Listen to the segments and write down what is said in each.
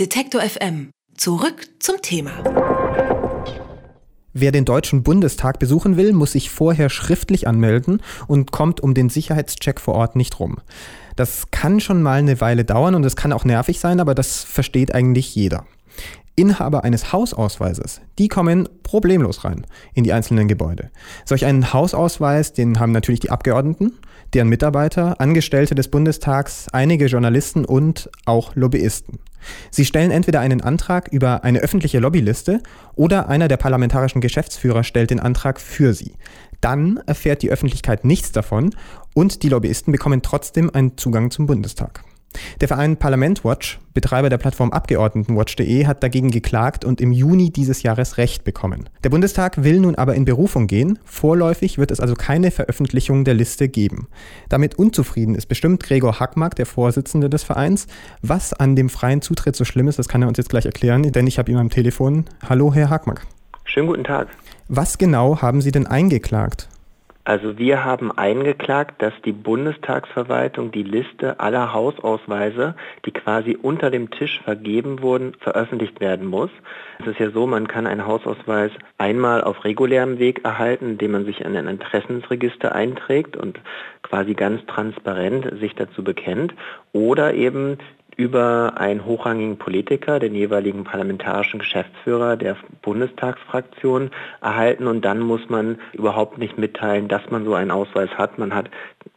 Detektor FM. Zurück zum Thema. Wer den Deutschen Bundestag besuchen will, muss sich vorher schriftlich anmelden und kommt um den Sicherheitscheck vor Ort nicht rum. Das kann schon mal eine Weile dauern und es kann auch nervig sein, aber das versteht eigentlich jeder. Inhaber eines Hausausweises, die kommen problemlos rein in die einzelnen Gebäude. Solch einen Hausausweis, den haben natürlich die Abgeordneten, deren Mitarbeiter, Angestellte des Bundestags, einige Journalisten und auch Lobbyisten. Sie stellen entweder einen Antrag über eine öffentliche Lobbyliste oder einer der parlamentarischen Geschäftsführer stellt den Antrag für sie. Dann erfährt die Öffentlichkeit nichts davon und die Lobbyisten bekommen trotzdem einen Zugang zum Bundestag. Der Verein Parlament Watch, Betreiber der Plattform Abgeordnetenwatch.de, hat dagegen geklagt und im Juni dieses Jahres Recht bekommen. Der Bundestag will nun aber in Berufung gehen. Vorläufig wird es also keine Veröffentlichung der Liste geben. Damit unzufrieden ist bestimmt Gregor Hackmark, der Vorsitzende des Vereins. Was an dem freien Zutritt so schlimm ist, das kann er uns jetzt gleich erklären, denn ich habe ihn am Telefon. Hallo, Herr Hackmark. Schönen guten Tag. Was genau haben Sie denn eingeklagt? Also wir haben eingeklagt, dass die Bundestagsverwaltung die Liste aller Hausausweise, die quasi unter dem Tisch vergeben wurden, veröffentlicht werden muss. Es ist ja so, man kann einen Hausausweis einmal auf regulärem Weg erhalten, indem man sich in ein Interessensregister einträgt und quasi ganz transparent sich dazu bekennt. Oder eben über einen hochrangigen Politiker, den jeweiligen parlamentarischen Geschäftsführer der Bundestagsfraktion erhalten und dann muss man überhaupt nicht mitteilen, dass man so einen Ausweis hat. Man hat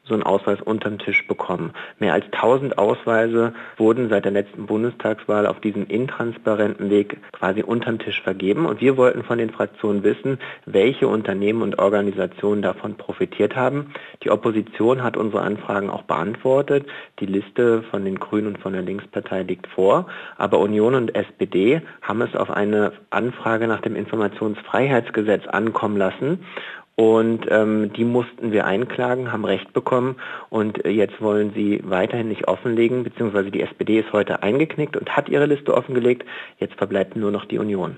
so einen Ausweis unterm Tisch bekommen. Mehr als 1000 Ausweise wurden seit der letzten Bundestagswahl auf diesem intransparenten Weg quasi unterm Tisch vergeben. Und wir wollten von den Fraktionen wissen, welche Unternehmen und Organisationen davon profitiert haben. Die Opposition hat unsere Anfragen auch beantwortet. Die Liste von den Grünen und von der Linkspartei liegt vor. Aber Union und SPD haben es auf eine Anfrage nach dem Informationsfreiheitsgesetz ankommen lassen. Und ähm, die mussten wir einklagen, haben Recht bekommen und äh, jetzt wollen sie weiterhin nicht offenlegen, beziehungsweise die SPD ist heute eingeknickt und hat ihre Liste offengelegt. Jetzt verbleibt nur noch die Union.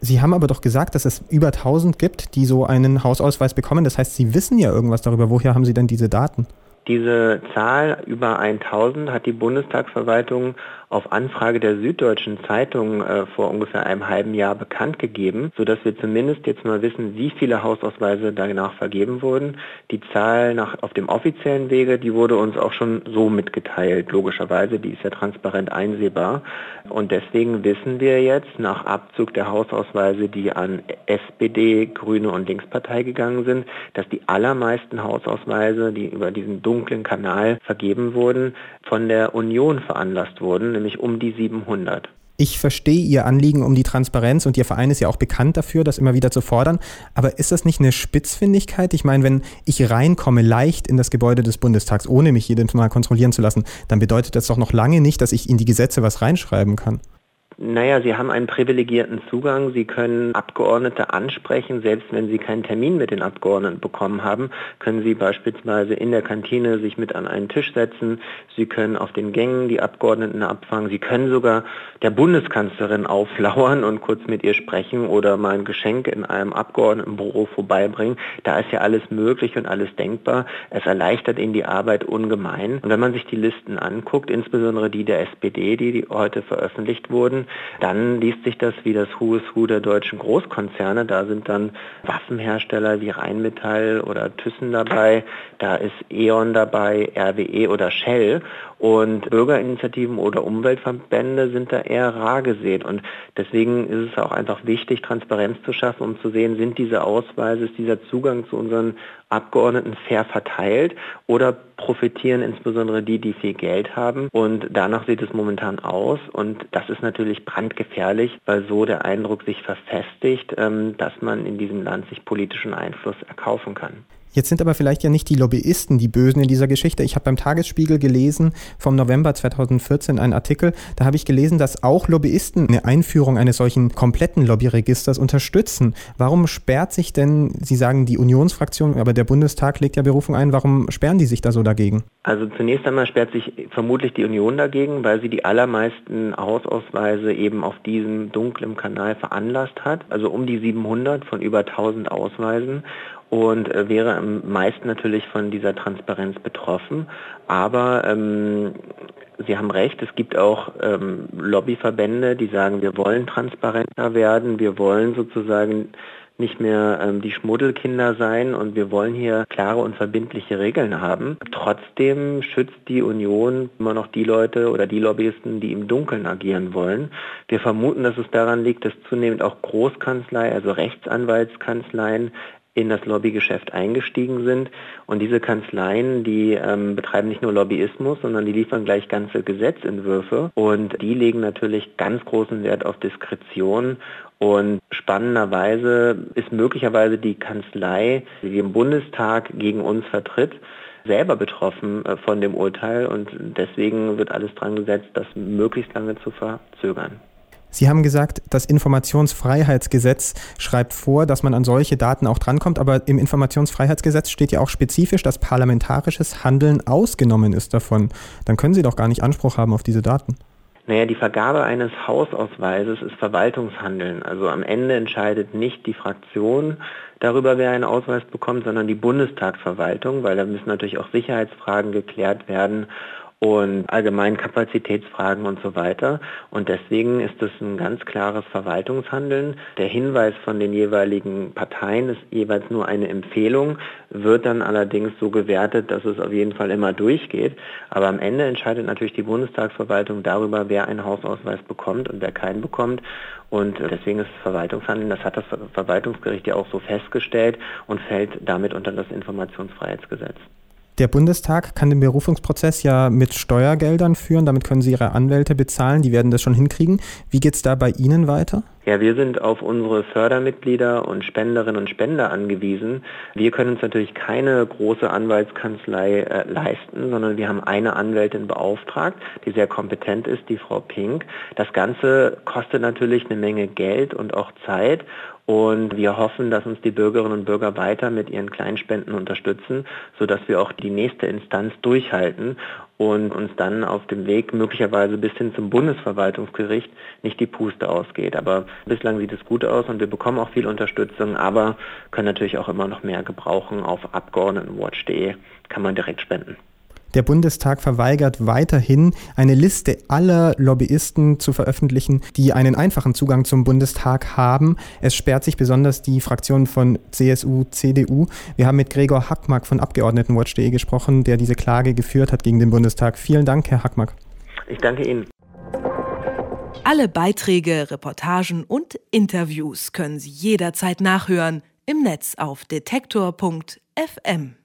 Sie haben aber doch gesagt, dass es über 1000 gibt, die so einen Hausausweis bekommen. Das heißt, Sie wissen ja irgendwas darüber. Woher haben Sie denn diese Daten? Diese Zahl über 1000 hat die Bundestagsverwaltung auf Anfrage der Süddeutschen Zeitung äh, vor ungefähr einem halben Jahr bekannt gegeben, sodass wir zumindest jetzt mal wissen, wie viele Hausausweise danach vergeben wurden. Die Zahl nach, auf dem offiziellen Wege, die wurde uns auch schon so mitgeteilt, logischerweise, die ist ja transparent einsehbar. Und deswegen wissen wir jetzt nach Abzug der Hausausweise, die an SPD, Grüne und Linkspartei gegangen sind, dass die allermeisten Hausausweise, die über diesen dunklen Kanal vergeben wurden, von der Union veranlasst wurden nämlich um die 700. Ich verstehe Ihr Anliegen um die Transparenz und Ihr Verein ist ja auch bekannt dafür, das immer wieder zu fordern. Aber ist das nicht eine Spitzfindigkeit? Ich meine, wenn ich reinkomme leicht in das Gebäude des Bundestags, ohne mich jedes Mal kontrollieren zu lassen, dann bedeutet das doch noch lange nicht, dass ich in die Gesetze was reinschreiben kann. Naja, Sie haben einen privilegierten Zugang. Sie können Abgeordnete ansprechen. Selbst wenn Sie keinen Termin mit den Abgeordneten bekommen haben, können Sie beispielsweise in der Kantine sich mit an einen Tisch setzen. Sie können auf den Gängen die Abgeordneten abfangen. Sie können sogar der Bundeskanzlerin auflauern und kurz mit ihr sprechen oder mal ein Geschenk in einem Abgeordnetenbüro vorbeibringen. Da ist ja alles möglich und alles denkbar. Es erleichtert Ihnen die Arbeit ungemein. Und wenn man sich die Listen anguckt, insbesondere die der SPD, die heute veröffentlicht wurden, dann liest sich das wie das Who is Who der deutschen Großkonzerne. Da sind dann Waffenhersteller wie Rheinmetall oder Thyssen dabei, da ist E.ON dabei, RWE oder Shell und Bürgerinitiativen oder Umweltverbände sind da eher rar gesät. Und deswegen ist es auch einfach wichtig, Transparenz zu schaffen, um zu sehen, sind diese Ausweise, ist dieser Zugang zu unseren Abgeordneten fair verteilt oder profitieren insbesondere die, die viel Geld haben. Und danach sieht es momentan aus. Und das ist natürlich brandgefährlich, weil so der Eindruck sich verfestigt, ähm, dass man in diesem Land sich politischen Einfluss erkaufen kann. Jetzt sind aber vielleicht ja nicht die Lobbyisten die Bösen in dieser Geschichte. Ich habe beim Tagesspiegel gelesen vom November 2014 einen Artikel, da habe ich gelesen, dass auch Lobbyisten eine Einführung eines solchen kompletten Lobbyregisters unterstützen. Warum sperrt sich denn, Sie sagen die Unionsfraktion, aber der Bundestag legt ja Berufung ein, warum sperren die sich da so dagegen? Also zunächst einmal sperrt sich vermutlich die Union dagegen, weil sie die allermeisten Hausausweise eben auf diesem dunklen Kanal veranlasst hat, also um die 700 von über 1000 Ausweisen. Und äh, wäre am meisten natürlich von dieser Transparenz betroffen. Aber ähm, Sie haben recht, es gibt auch ähm, Lobbyverbände, die sagen, wir wollen transparenter werden, wir wollen sozusagen nicht mehr ähm, die Schmuddelkinder sein und wir wollen hier klare und verbindliche Regeln haben. Trotzdem schützt die Union immer noch die Leute oder die Lobbyisten, die im Dunkeln agieren wollen. Wir vermuten, dass es daran liegt, dass zunehmend auch Großkanzlei, also Rechtsanwaltskanzleien in das Lobbygeschäft eingestiegen sind. Und diese Kanzleien, die ähm, betreiben nicht nur Lobbyismus, sondern die liefern gleich ganze Gesetzentwürfe und die legen natürlich ganz großen Wert auf Diskretion und spannenderweise ist möglicherweise die Kanzlei, die im Bundestag gegen uns vertritt, selber betroffen äh, von dem Urteil und deswegen wird alles dran gesetzt, das möglichst lange zu verzögern. Sie haben gesagt, das Informationsfreiheitsgesetz schreibt vor, dass man an solche Daten auch drankommt, aber im Informationsfreiheitsgesetz steht ja auch spezifisch, dass parlamentarisches Handeln ausgenommen ist davon. Dann können Sie doch gar nicht Anspruch haben auf diese Daten. Naja, die Vergabe eines Hausausweises ist Verwaltungshandeln. Also am Ende entscheidet nicht die Fraktion darüber, wer einen Ausweis bekommt, sondern die Bundestagsverwaltung, weil da müssen natürlich auch Sicherheitsfragen geklärt werden und allgemein Kapazitätsfragen und so weiter. Und deswegen ist es ein ganz klares Verwaltungshandeln. Der Hinweis von den jeweiligen Parteien ist jeweils nur eine Empfehlung, wird dann allerdings so gewertet, dass es auf jeden Fall immer durchgeht. Aber am Ende entscheidet natürlich die Bundestagsverwaltung darüber, wer einen Hausausweis bekommt und wer keinen bekommt. Und deswegen ist Verwaltungshandeln, das hat das Verwaltungsgericht ja auch so festgestellt und fällt damit unter das Informationsfreiheitsgesetz. Der Bundestag kann den Berufungsprozess ja mit Steuergeldern führen. Damit können Sie Ihre Anwälte bezahlen. Die werden das schon hinkriegen. Wie geht es da bei Ihnen weiter? Ja, wir sind auf unsere Fördermitglieder und Spenderinnen und Spender angewiesen. Wir können uns natürlich keine große Anwaltskanzlei äh, leisten, sondern wir haben eine Anwältin beauftragt, die sehr kompetent ist, die Frau Pink. Das Ganze kostet natürlich eine Menge Geld und auch Zeit. Und wir hoffen, dass uns die Bürgerinnen und Bürger weiter mit ihren Kleinspenden unterstützen, sodass wir auch die nächste Instanz durchhalten und uns dann auf dem Weg möglicherweise bis hin zum Bundesverwaltungsgericht nicht die Puste ausgeht. Aber bislang sieht es gut aus und wir bekommen auch viel Unterstützung, aber können natürlich auch immer noch mehr gebrauchen. Auf Abgeordnetenwatch.de kann man direkt spenden. Der Bundestag verweigert weiterhin, eine Liste aller Lobbyisten zu veröffentlichen, die einen einfachen Zugang zum Bundestag haben. Es sperrt sich besonders die Fraktion von CSU, CDU. Wir haben mit Gregor Hackmack von Abgeordnetenwatch.de gesprochen, der diese Klage geführt hat gegen den Bundestag. Vielen Dank, Herr Hackmack. Ich danke Ihnen. Alle Beiträge, Reportagen und Interviews können Sie jederzeit nachhören im Netz auf detektor.fm.